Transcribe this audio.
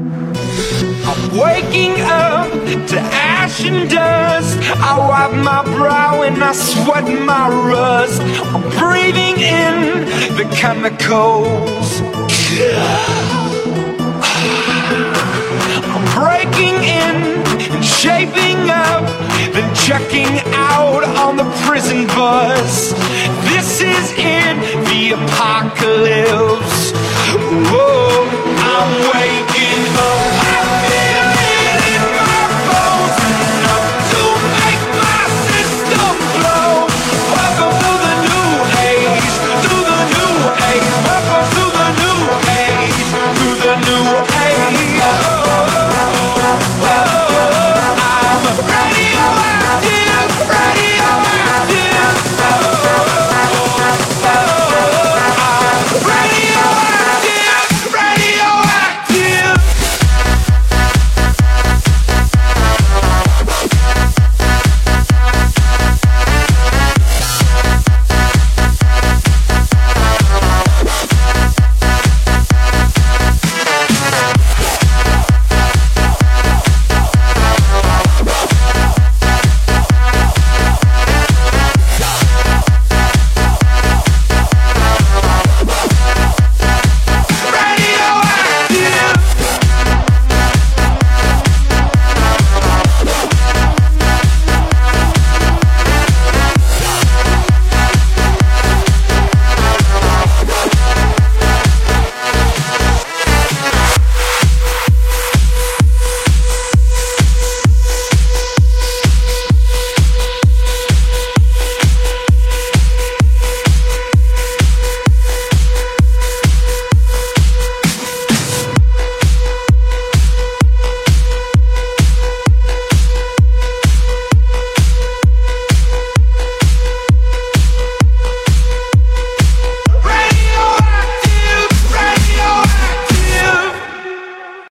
I'm waking up to ash and dust. I wipe my brow and I sweat my rust. I'm breathing in the chemicals. I'm breaking in and shaping up, then checking out on the prison bus. This is it.